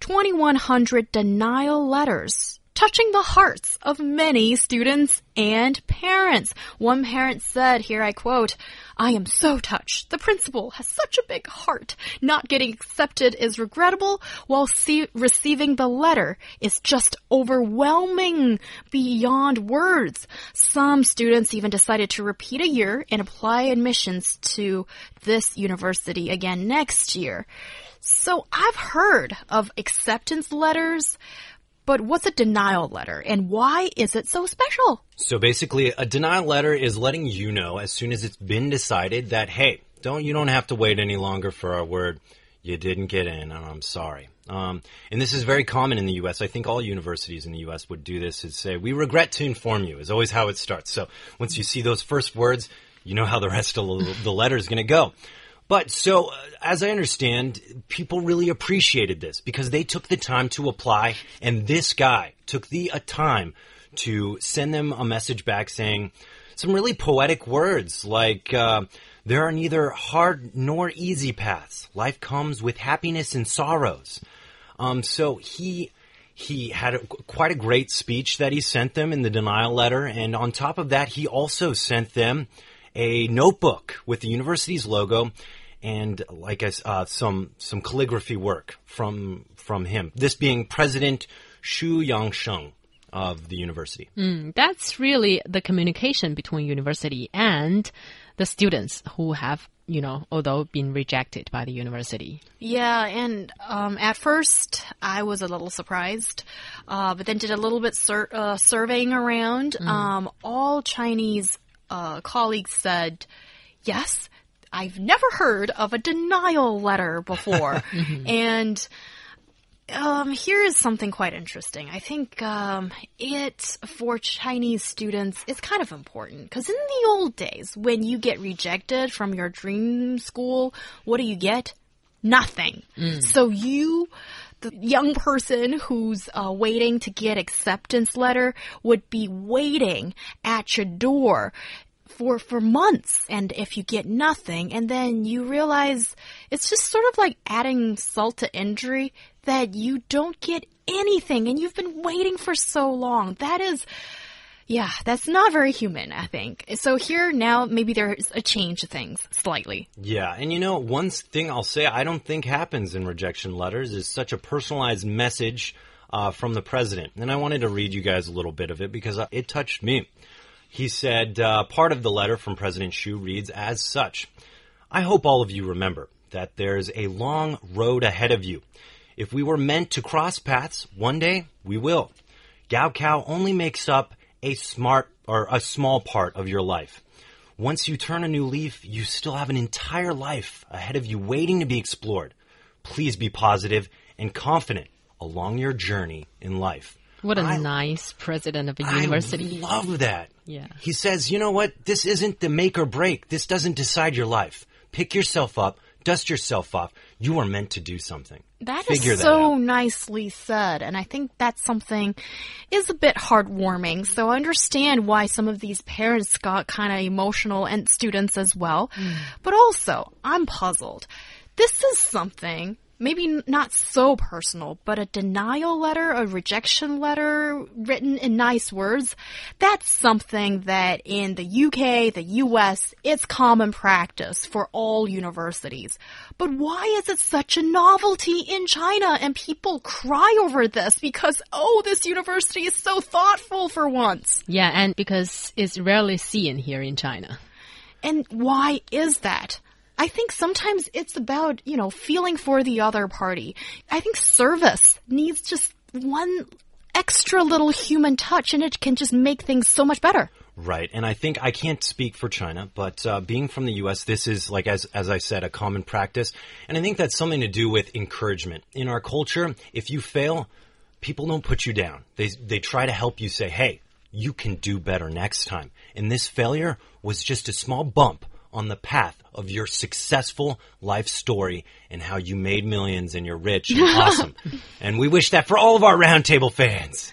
2,100 denial letters, touching the hearts of many students and parents. One parent said, here I quote, I am so touched. The principal has such a big heart. Not getting accepted is regrettable, while receiving the letter is just overwhelming beyond words. Some students even decided to repeat a year and apply admissions to this university again next year. So I've heard of acceptance letters, but what's a denial letter and why is it so special? So basically, a denial letter is letting you know as soon as it's been decided that, hey, don't, you don't have to wait any longer for our word. You didn't get in, and I'm sorry. Um, and this is very common in the U.S. I think all universities in the U.S. would do this. Is say, "We regret to inform you." Is always how it starts. So once you see those first words, you know how the rest of the letter is going to go. But so, uh, as I understand, people really appreciated this because they took the time to apply, and this guy took the uh, time to send them a message back saying some really poetic words like, uh, there are neither hard nor easy paths. Life comes with happiness and sorrows. Um, so he he had a, quite a great speech that he sent them in the denial letter, and on top of that, he also sent them a notebook with the university's logo and like uh, some some calligraphy work from from him. This being President Xu Yangsheng of the university. Mm, that's really the communication between university and the students who have you know, although been rejected by the university. Yeah, and um, at first I was a little surprised, uh, but then did a little bit sur uh, surveying around. Mm. Um, all Chinese uh, colleagues said, yes, I've never heard of a denial letter before. and um, here is something quite interesting. I think um, it, for Chinese students, is kind of important because in the old days, when you get rejected from your dream school, what do you get? Nothing. Mm. So you the young person who's uh, waiting to get acceptance letter would be waiting at your door for for months. And if you get nothing and then you realize it's just sort of like adding salt to injury that you don't get anything and you've been waiting for so long. That is yeah, that's not very human, I think. So here now, maybe there's a change of things slightly. Yeah, and you know, one thing I'll say I don't think happens in rejection letters is such a personalized message uh, from the president. And I wanted to read you guys a little bit of it because uh, it touched me. He said, uh, part of the letter from President Xu reads as such I hope all of you remember that there's a long road ahead of you. If we were meant to cross paths, one day we will. Gaokao only makes up a smart or a small part of your life. Once you turn a new leaf, you still have an entire life ahead of you waiting to be explored. Please be positive and confident along your journey in life. What a I, nice president of a university. I love that. Yeah. He says, you know what? This isn't the make or break. This doesn't decide your life. Pick yourself up, dust yourself off. You are meant to do something. That Figure is so nicely said. And I think that's something is a bit heartwarming. So I understand why some of these parents got kind of emotional and students as well. Mm. But also, I'm puzzled. This is something maybe not so personal, but a denial letter, a rejection letter written in nice words, that's something that in the UK, the US, it's common practice for all universities. But why is it such a novelty in China and people cry over this because, oh, this university is so thoughtful for once? Yeah, and because it's rarely seen here in China. And why is that? I think sometimes it's about, you know, feeling for the other party. I think service needs just one extra little human touch and it can just make things so much better. Right, and I think I can't speak for China, but uh, being from the U.S., this is like as as I said, a common practice, and I think that's something to do with encouragement in our culture. If you fail, people don't put you down. They they try to help you say, "Hey, you can do better next time." And this failure was just a small bump on the path of your successful life story and how you made millions and you're rich and awesome. And we wish that for all of our roundtable fans.